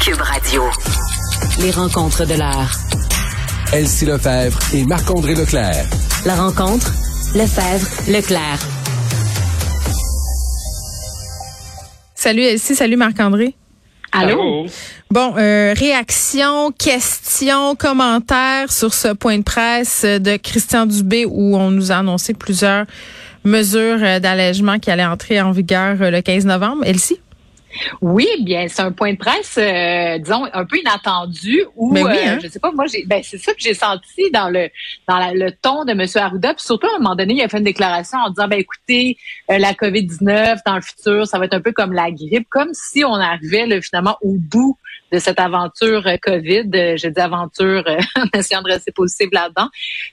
Cube Radio. Les rencontres de l'art. Elsie Lefebvre et Marc-André Leclerc. La rencontre, Lefebvre, Leclerc. Salut Elsie, salut Marc-André. Allô? Bon, euh, réaction, questions, commentaires sur ce point de presse de Christian Dubé où on nous a annoncé plusieurs mesures euh, d'allègement qui allaient entrer en vigueur euh, le 15 novembre. Elsie? Oui, bien, c'est un point de presse, euh, disons, un peu inattendu. Où, Ben oui, hein? euh, je sais pas, moi, j'ai, ben, c'est ça que j'ai senti dans le dans la- le ton de M. Arruda. Puis surtout, à un moment donné, il a fait une déclaration en disant, ben écoutez, euh, la COVID-19, dans le futur, ça va être un peu comme la grippe, comme si on arrivait là, finalement au bout de cette aventure euh, COVID. Euh, je dis aventure euh, en essayant de rester positive là-dedans.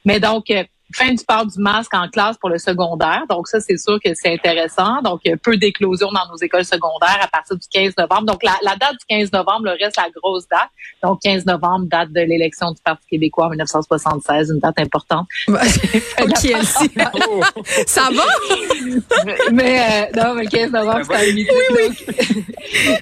Mais donc, euh, fin du port du masque en classe pour le secondaire. Donc ça, c'est sûr que c'est intéressant. Donc, euh, peu d'éclosions dans nos écoles secondaires à partir du 15 novembre. Donc, la, la date du 15 novembre le reste la grosse date. Donc, 15 novembre, date de l'élection du Parti québécois en 1976, une date importante. ok, Elsie. Ça va? mais euh, non, mais 15 novembre, c'est à midi.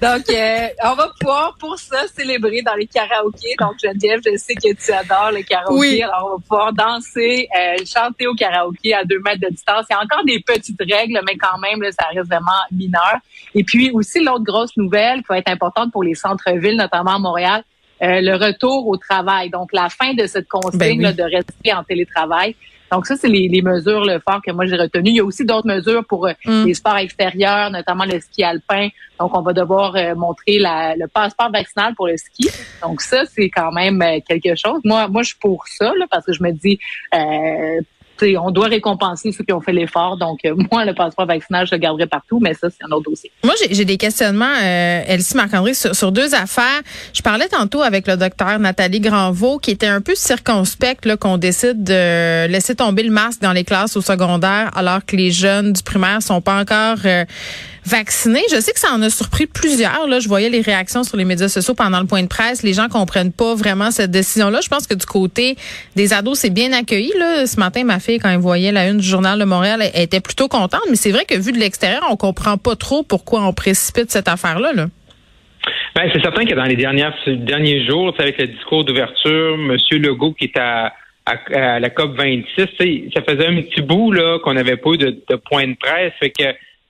Donc, donc euh, on va pouvoir pour ça célébrer dans les karaokés. Donc Geneviève, je sais que tu adores le karaoké. Oui. Alors on va pouvoir danser, euh, chanter au karaoké à deux mètres de distance. Il y a encore des petites règles, mais quand même, là, ça reste vraiment mineur. Et puis aussi l'autre grosse nouvelle qui va être importante pour les centres-villes, notamment à Montréal, euh, le retour au travail. Donc la fin de cette consigne Ben oui. là, de rester en télétravail. Donc ça, c'est les, les mesures le fort que moi j'ai retenues. Il y a aussi d'autres mesures pour euh, Mm. les sports extérieurs, notamment le ski alpin. Donc on va devoir euh, montrer la- le passeport vaccinal pour le ski. Donc ça, c'est quand même euh, quelque chose. Moi, moi, je suis pour ça là, parce que je me dis, euh, tu sais, on doit récompenser ceux qui ont fait l'effort. Donc euh, moi, le passeport vaccinal, je le garderai partout, mais ça, c'est un autre dossier. Moi, j'ai- des questionnements, euh, Elsie Marc-André, sur, sur deux affaires. Je parlais tantôt avec le docteur Nathalie Granvaux, qui était un peu circonspecte qu'on décide de laisser tomber le masque dans les classes au secondaire, alors que les jeunes du primaire sont pas encore euh, vaccinés. Je sais que ça en a surpris plusieurs. Là, je voyais les réactions sur les médias sociaux pendant le point de presse. Les gens comprennent pas vraiment cette décision-là. Je pense que du côté des ados, c'est bien accueilli. Là. Ce matin, ma fille, quand elle voyait la une du journal de Montréal, elle, était plutôt contente. Mais c'est vrai que vu de l'extérieur, on comprend pas trop pourquoi on précipite cette affaire-là. Là. Ben, c'est certain que dans les dernières, derniers jours, avec le discours d'ouverture, M. Legault qui est à, à, la COP 26, tu sais, ça faisait un petit bout là qu'on n'avait pas de, de point de presse. Fait que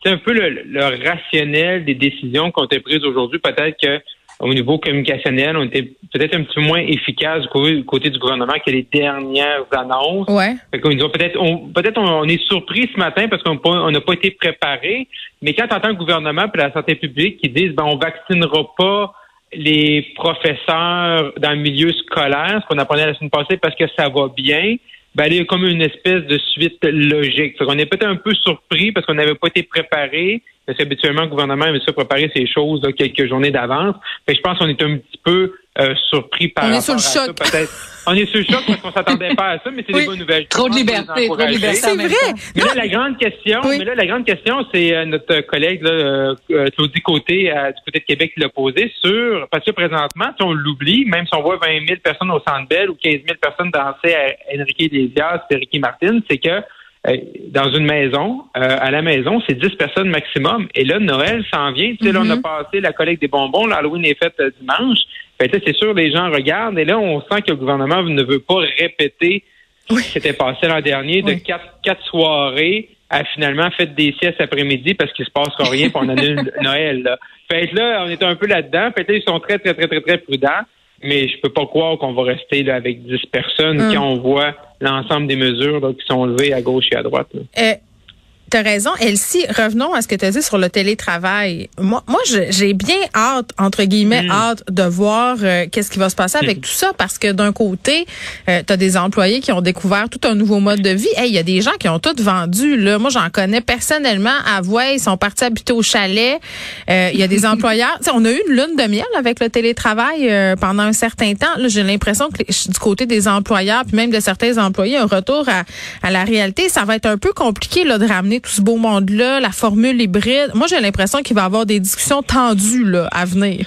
c'est un peu le, le rationnel des décisions qui ont été prises aujourd'hui. Peut-être que au niveau communicationnel, on était peut-être un petit peu moins efficace du côté, du gouvernement que les dernières annonces. Ouais. Fait peut-être, on, peut-être on, est surpris ce matin parce qu'on on n'a pas été préparé. Mais quand tu entends le gouvernement et la santé publique qui disent, ben, on vaccinera pas les professeurs dans le milieu scolaire, ce qu'on apprenait la semaine passée parce que ça va bien, ben, y a comme une espèce de suite logique. Fait qu'on est peut-être un peu surpris parce qu'on n'avait pas été préparé. Parce qu'habituellement, le gouvernement aime ça préparer ces choses quelques journées d'avance. Fait que je pense qu'on est un petit peu euh, surpris par On est sur le choc. peut-être. On est sur le choc parce qu'on s'attendait pas à ça, mais c'est Oui. des bonnes nouvelles. Trop de liberté, trop de liberté. C'est vrai. Mais là, la grande question, Oui. mais là, la grande question, c'est euh, notre collègue là, euh, euh, Claudie Côté euh, du côté de Québec qui l'a posé sur parce que présentement, si on l'oublie, même si on voit 20 000 personnes au Centre Bell ou 15 000 personnes danser à Enrique Iglesias et Ricky Martin, c'est que euh, dans une maison, euh, à la maison, c'est 10 personnes maximum. Et là, Noël s'en vient. Tu sais, là, on a Mhm. passé la collecte des bonbons. L'Halloween est faite euh, dimanche. Là, c'est sûr, les gens regardent. Et là, on sent que le gouvernement ne veut pas répéter ce qui s'était passé l'an dernier de Oui. quatre, quatre soirées a finalement fait des siestes après-midi parce qu'il se passe rien pour on annule Noël. Là. Fait que là, on est un peu là-dedans. Fait que là, ils sont très, très, très, très, très prudents. Mais je peux pas croire qu'on va rester là avec 10 personnes Hum. quand on voit l'ensemble des mesures là, qui sont levées à gauche et à droite. là. Euh, T'as raison, Elsie. Revenons à ce que tu as dit sur le télétravail. Moi, moi, j'ai bien hâte, entre guillemets, Mm. hâte de voir euh, qu'est-ce qui va se passer avec tout ça, parce que d'un côté, euh, tu as des employés qui ont découvert tout un nouveau mode de vie. Hey, il y a des gens qui ont tout vendu. Là, moi, j'en connais personnellement. À Voix, ils sont partis habiter au chalet. Euh, Il y a des employeurs. On a eu une lune de miel avec le télétravail euh, pendant un certain temps. Là, j'ai l'impression que les- du côté des employeurs, puis même de certains employés, un retour à, à la réalité, ça va être un peu compliqué là, de ramener tout ce beau monde-là, la formule hybride. Moi, j'ai l'impression qu'il va y avoir des discussions tendues là, à venir.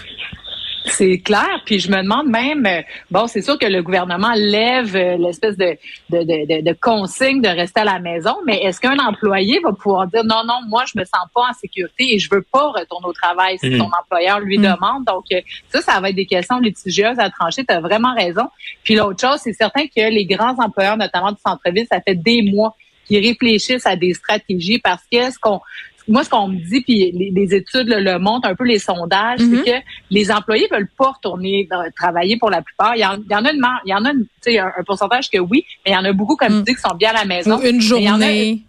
C'est clair. Puis je me demande même, euh, bon, c'est sûr que le gouvernement lève euh, l'espèce de, de, de, consigne de rester à la maison, mais est-ce qu'un employé va pouvoir dire non, non, moi, je me sens pas en sécurité et je veux pas retourner au travail si Mhm. son employeur lui Mhm. demande? Donc, euh, ça, ça va être des questions litigieuses à trancher. Tu as vraiment raison. Puis l'autre chose, c'est certain que les grands employeurs, notamment du centre-ville, ça fait des mois qu'ils réfléchissent à des stratégies parce que ce qu'on moi, ce qu'on me dit, puis les, les études le, le montrent, un peu les sondages, c'est que les employés veulent pas retourner dans- travailler pour la plupart. Il y en, il y en a une, il y en a une, tu sais, un, un pourcentage que oui, mais il y en a beaucoup, comme Mhm. tu dis, qui sont bien à la maison. Ou une journée.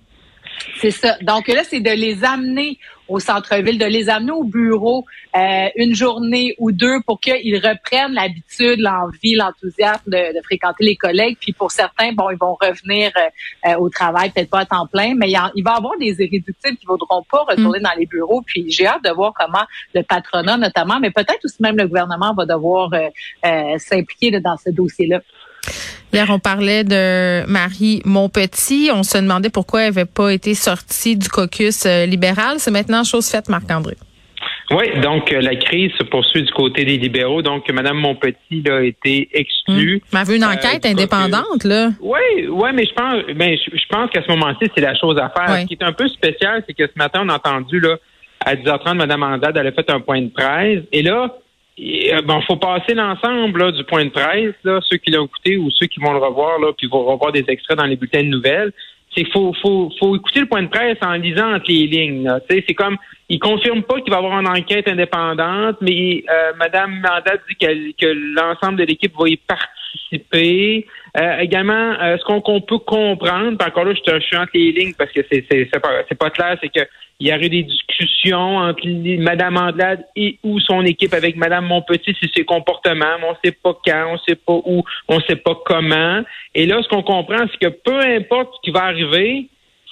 c'est ça. Donc là, c'est de les amener au centre-ville, de les amener au bureau euh, une journée ou deux pour qu'ils reprennent l'habitude, l'envie, l'enthousiasme de, de fréquenter les collègues. Puis pour certains, bon, ils vont revenir euh, euh, au travail, peut-être pas à temps plein, mais il, en- il va y avoir des irréductibles qui ne voudront pas retourner dans les bureaux. Puis j'ai hâte de voir comment le patronat notamment, mais peut-être aussi même le gouvernement va devoir euh, euh, s'impliquer dans ce dossier-là. Hier, on parlait de Marie Montpetit. On se demandait pourquoi elle n'avait pas été sortie du caucus euh, libéral. C'est maintenant chose faite, Marc-André. Oui, donc euh, la crise se poursuit du côté des libéraux. Donc, Mme Montpetit là, a été exclue. Mais elle veut une Euh, enquête indépendante, là. Oui, ouais, mais je pense, ben, je, je pense qu'à ce moment-ci, c'est la chose à faire. Ouais. Ce qui est un peu spécial, c'est que ce matin, on a entendu là à 10h30, Mme Andade, elle a fait un point de presse, et là, il euh, bon, faut passer l'ensemble du point de presse, là, ceux qui l'ont écouté ou ceux qui vont le revoir, là, puis vont revoir des extraits dans les bulletins de nouvelles. C'est faut, faut, faut écouter le point de presse en lisant entre les lignes. C'est comme, il confirme pas qu'il va y avoir une enquête indépendante, mais euh, Mme Mandate dit que l'ensemble de l'équipe va y participer. Euh, également, euh, ce qu'on peut comprendre, puis encore là, je, te- je suis entre les lignes parce que c'est pas, pas clair, c'est que il y aurait des discussions entre Mme Andelade et ou son équipe avec Mme Montpetit sur ses comportements, mais on sait pas quand, on sait pas où, on sait pas comment. Et là, ce qu'on comprend, c'est que peu importe ce qui va arriver,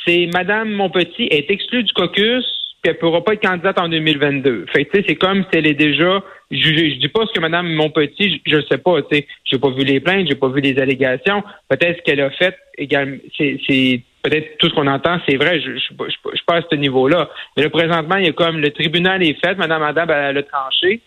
c'est Mme Montpetit est exclue du caucus, puis elle pourra pas être candidate en 2022. Fait tu sais, c'est comme si elle est déjà jugée. Je dis pas ce que Mme Montpetit, je, le sais pas, tu sais. J'ai pas vu les plaintes, j'ai pas vu les allégations. Peut-être ce qu'elle a fait également, c'est, peut-être tout ce qu'on entend, c'est vrai, je, je, je, je, pas à ce niveau-là. Mais là, présentement, il y a comme le tribunal est fait, Adab, elle, elle a tranché.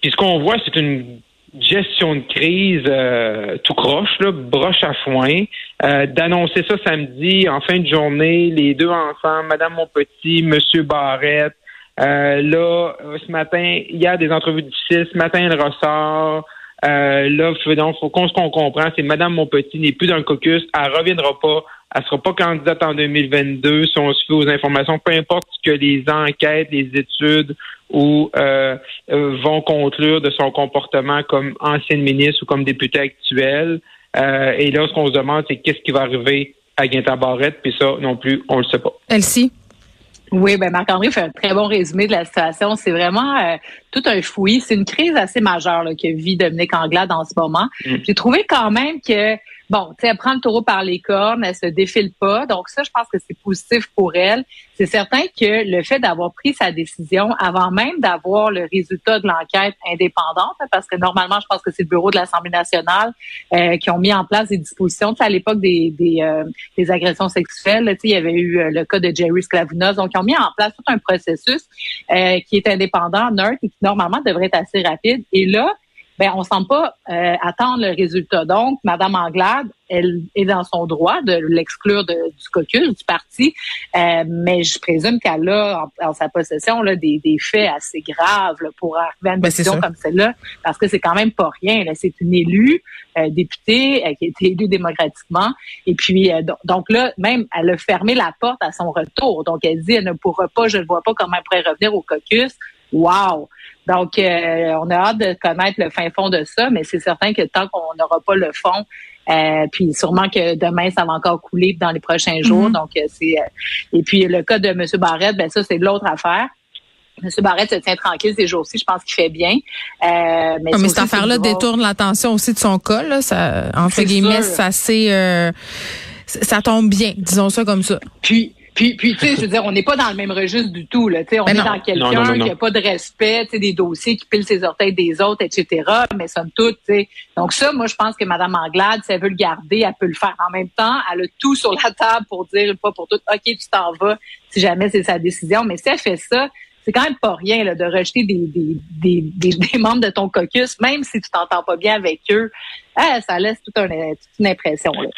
Puis ce qu'on voit, c'est une gestion de crise euh, tout croche, là, broche à foin. Euh, D'annoncer ça samedi, en fin de journée, les deux ensemble, Madame Montpetit, Monsieur Barrette. Euh, là, euh, ce matin, il y a des entrevues difficiles. Ce matin, elle ressort. Euh, là, donc, faut qu'on ce qu'on comprend, c'est Madame Montpetit n'est plus dans le caucus. Elle reviendra pas. Elle sera pas candidate en 2022 si on se fait aux informations, peu importe ce que les enquêtes, les études ou euh, euh, vont conclure de son comportement comme ancienne ministre ou comme députée actuelle. Euh, et là, ce qu'on se demande, c'est qu'est-ce qui va arriver à Guinta Barrette, puis ça, non plus, on le sait pas. Elsie? Oui, ben Marc-André fait un très bon résumé de la situation. C'est vraiment euh, tout un fouillis. C'est une crise assez majeure là, que vit Dominique Anglade en ce moment. Mm. J'ai trouvé quand même que, bon, tu sais, elle prend le taureau par les cornes, elle se défile pas. Donc ça, je pense que c'est positif pour elle. C'est certain que le fait d'avoir pris sa décision avant même d'avoir le résultat de l'enquête indépendante, hein, parce que normalement, je pense que c'est le bureau de l'Assemblée nationale euh, qui ont mis en place des dispositions. Tu sais, à l'époque des, des, euh, des agressions sexuelles, là, tu sais, il y avait eu euh, le cas de Jerry Sklavounos. Donc, ils ont mis en place tout un processus euh, qui est indépendant, neutre et qui normalement devrait être assez rapide. Et là, ben on semble pas euh, attendre le résultat. Donc, Madame Anglade, elle est dans son droit de l'exclure du caucus du parti, euh, mais je présume qu'elle a en, sa possession là, des, des faits assez graves là, pour arriver à une Ben, décision comme celle-là, parce que c'est quand même pas rien. C'est une élue euh, députée euh, qui a été élue démocratiquement, et puis euh, donc, donc là, même elle a fermé la porte à son retour. Donc elle dit elle ne pourra pas, je ne vois pas comment elle pourrait revenir au caucus. Wow! Donc, euh, on a hâte de connaître le fin fond de ça, mais c'est certain que tant qu'on n'aura pas le fond, euh, puis sûrement que demain, ça va encore couler dans les prochains jours. Mhm. Donc, euh, c'est euh, et puis le cas de M. Barrette, ben ça, c'est de l'autre affaire. M. Barrette se tient tranquille ces jours-ci, je pense qu'il fait bien. Euh, mais Ah, mais cette affaire-là détourne l'attention aussi de son cas. Là, ça, entre guillemets, ça c'est euh, ça tombe bien, disons ça comme ça. Puis, puis, puis, tu sais, je veux dire, on n'est pas dans le même registre du tout. Là, tu sais, on Ben est non. dans quelqu'un qui n'a pas de respect, tu sais, des dossiers qui pilent ses orteils des autres, etc. Mais somme toute, tu sais. Donc ça, moi, je pense que Mme Anglade, si elle veut le garder, elle peut le faire. En même temps, elle a tout sur la table pour dire une fois pour toutes, OK, tu t'en vas, si jamais c'est sa décision. Mais si elle fait ça, c'est quand même pas rien là, de rejeter des, des, des, des, des membres de ton caucus, même si tu t'entends pas bien avec eux. Ah, ça laisse toute, un- toute une impression. Là.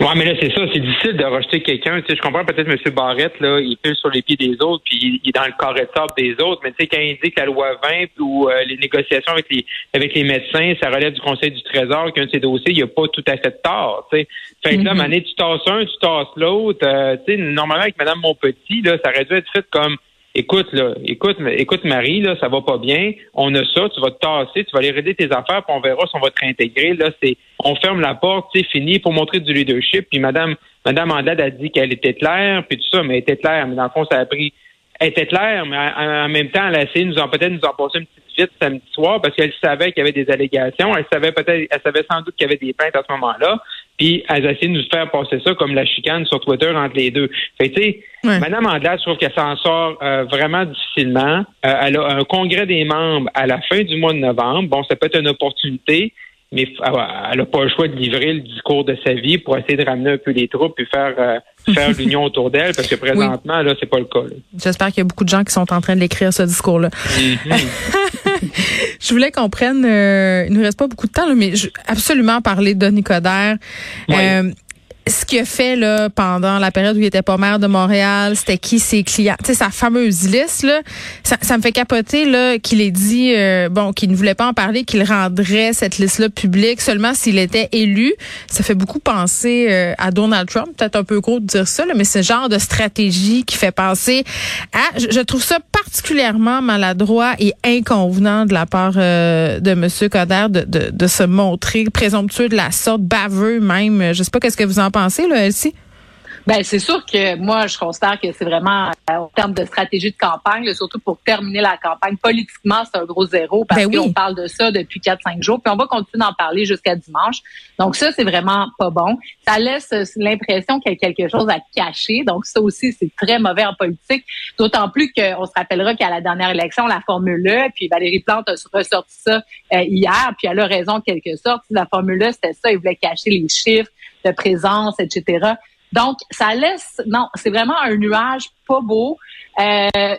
Ouais, mais là, c'est ça, c'est difficile de rejeter quelqu'un. Tu sais, je comprends peut-être M. Barrette, là, il pile sur les pieds des autres, puis il, est dans le carré de sable des autres, mais tu sais, quand il dit que la loi 20 ou euh, les négociations avec les avec les médecins, ça relève du Conseil du Trésor, qu'un de ces dossiers, il n'y a pas tout à fait de tort. Tu sais. Fait que là, mané, tu tasses un, tu tasses l'autre. euh, tu sais, normalement, avec Mme Monpetit, là, ça aurait dû être fait comme Écoute, là, écoute, écoute, Marie, là, ça va pas bien. On a ça, tu vas te tasser, tu vas aller raider tes affaires, puis on verra si on va te réintégrer. Là, c'est, on ferme la porte, c'est fini pour montrer du leadership. Puis Madame, Madame Andade a dit qu'elle était claire, puis tout ça, mais elle était claire. Mais dans le fond, ça a pris, était claire, mais en, en même temps, elle a essayé de nous en peut-être nous en passer une petite vite samedi soir parce qu'elle savait qu'il y avait des allégations. Elle savait peut-être, elle savait sans doute qu'il y avait des plaintes à ce moment-là. Puis elle a essayé de nous faire passer ça comme la chicane sur Twitter entre les deux. Fait tu sais, Ouais. Madame Andelade, je trouve qu'elle s'en sort euh, vraiment difficilement. Euh, elle a un congrès des membres à la fin du mois de novembre. Bon, ça peut être une opportunité, mais f- elle n'a pas le choix de livrer le discours de sa vie pour essayer de ramener un peu les troupes et faire euh, faire l'union autour d'elle, parce que présentement, là, c'est pas le cas. là. J'espère qu'il y a beaucoup de gens qui sont en train de l'écrire ce discours-là. Je voulais qu'on prenne, euh, il nous reste pas beaucoup de temps, là, mais je, absolument parler de. Ouais. Euh, ce qu'il a fait là pendant la période où il était pas maire de Montréal, c'était qui ses clients, tu sais sa fameuse liste là, ça, ça me fait capoter là qu'il ait dit euh, bon qu'il ne voulait pas en parler, qu'il rendrait cette liste là publique seulement s'il était élu. Ça fait beaucoup penser euh, à Donald Trump, peut-être un peu gros de dire ça là, mais ce genre de stratégie qui fait penser à je, je trouve ça particulièrement maladroit et inconvenant de la part euh, de monsieur Coderre de, de, de se montrer présomptueux de la sorte, baveux même. Je sais pas qu'est-ce que vous en pensez, là, Elsie? Ben c'est sûr que moi je considère que c'est vraiment euh, en termes de stratégie de campagne, là, surtout pour terminer la campagne politiquement, c'est un gros zéro parce Ben oui. qu'on parle de ça depuis 4-5 jours, puis on va continuer d'en parler jusqu'à dimanche. Donc ça c'est vraiment pas bon. Ça laisse euh, l'impression qu'il y a quelque chose à cacher. Donc ça aussi c'est très mauvais en politique. D'autant plus qu'on se rappellera qu'à la dernière élection la formule E, puis Valérie Plante a ressorti ça euh, hier, puis elle a raison en quelque sorte. La formule E c'était ça, il voulait cacher les chiffres de présence, etc. Donc, ça laisse, non, c'est vraiment un nuage pas beau. Euh,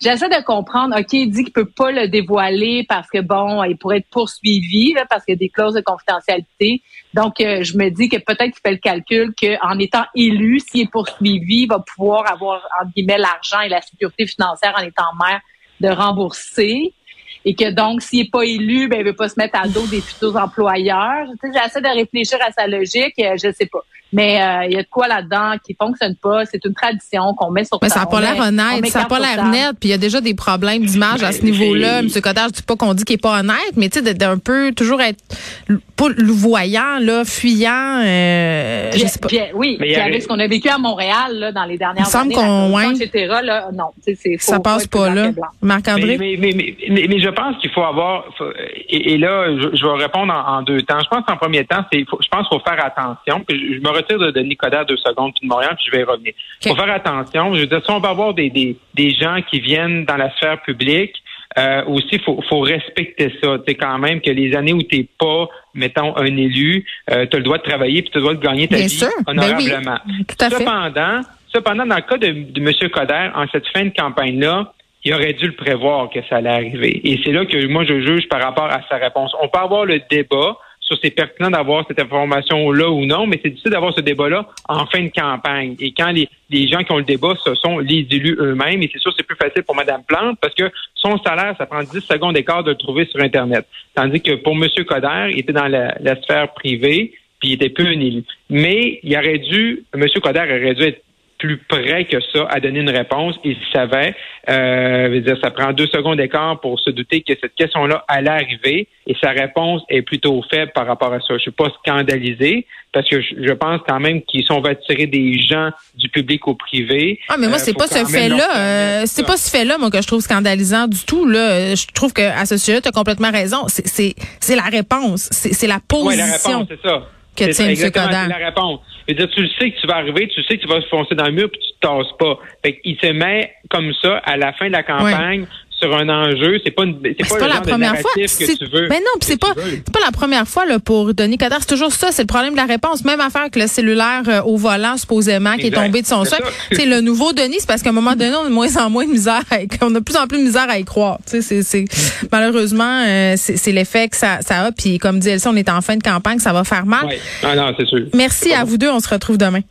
J'essaie de comprendre, OK, il dit qu'il peut pas le dévoiler parce que, bon, il pourrait être poursuivi, là, parce qu'il y a des clauses de confidentialité. Donc, euh, je me dis que peut-être qu'il fait le calcul qu'en étant élu, s'il est poursuivi, il va pouvoir avoir, entre guillemets, l'argent et la sécurité financière en étant maire de rembourser. Et que donc, s'il n'est pas élu, ben, il veut pas se mettre à dos des futurs employeurs. J'essaie de réfléchir à sa logique, euh, je sais pas. Mais euh, il y a de quoi là-dedans qui fonctionne pas? C'est une tradition qu'on met sur Mais ça n'a pas l'air on honnête, ça n'a pas l'air net, puis il y a déjà des problèmes d'image à ce Mais niveau-là. c'est- M. Coderre, je dis pas qu'on dit qu'il est pas honnête, mais tu sais, d'être un peu, toujours être pas louvoyant, là, fuyant, euh, Puis, je sais pas. puis, oui, Mais il y puis a- avec ce qu'on a vécu à Montréal là, dans les dernières Il me semble années, qu'on- ouais. etc. Là, non, ça passe pas là. blanc. Marc-André? Mais, mais, mais, mais, mais je pense qu'il faut avoir, faut- et, et là, je, je vais répondre en, en deux temps. Je pense qu'en premier temps, c'est, faut- je pense qu'il faut faire attention. Puis je, je me retire de, de Nicolas deux secondes, puis de Montréal, puis je vais y revenir. Il faut faire attention. Je veux dire, si on va avoir des, des, des gens qui viennent dans la sphère publique, euh, aussi, il faut, faut respecter ça. Tu sais, quand même, que les années où tu n'es pas, mettons, un élu, euh, tu as le droit de travailler puis tu dois de gagner ta Bien vie sûr. Ben oui. honorablement. Tout à fait. Cependant, cependant, dans le cas de, de M. Coder, en cette fin de campagne-là, il aurait dû le prévoir que ça allait arriver. Et c'est là que moi, je juge par rapport à sa réponse. On peut avoir le débat c'est pertinent d'avoir cette information-là ou non, mais c'est difficile d'avoir ce débat-là en fin de campagne. Et quand les, gens qui ont le débat, ce sont les élus eux-mêmes, et c'est sûr c'est plus facile pour Mme Plante parce que son salaire, ça prend 10 secondes d'écart de le trouver sur Internet. Tandis que pour M. Coder, il était dans la, sphère privée, puis il était plus un élu. Mais il aurait dû, M. Coder aurait dû être plus près que ça à donner une réponse. Il savait, euh, dire, ça prend deux secondes d'écart pour se douter que cette question-là allait arriver et sa réponse est plutôt faible par rapport à ça. Je suis pas scandalisé parce que je, pense quand même qu'ils sont va attirer des gens du public au privé. Ah, mais moi, euh, c'est pas ce fait-là. Euh, c'est pas ce fait-là, moi, que je trouve scandalisant du tout. Là. Je trouve que à ce sujet, tu as complètement raison. C'est la réponse. C'est la position. Oui, la réponse, c'est ça. Que M. Codan. la réponse dire, tu le sais que tu vas arriver, tu sais que tu vas se foncer dans le mur puis tu te tasses pas. Fait il se met comme ça à la fin de la campagne sur un enjeu. C'est pas c'est pas, la première fois. que tu veux. Mais ben non, c'est pas c'est pas la première fois là pour Denis Coderre. C'est toujours ça. C'est le problème de la réponse. Même affaire avec le cellulaire euh, au volant supposément qui est tombé de son socle. C'est le nouveau Denis. C'est parce qu'à un moment donné, on a de moins en moins de misère. À, on a de plus en plus de misère à y croire. Tu sais, c'est malheureusement euh, c'est l'effet que ça, ça a. Puis comme dit Elsa, on est en fin de campagne, ça va faire mal. Ah non, c'est sûr. Merci à vous deux. On se retrouve demain.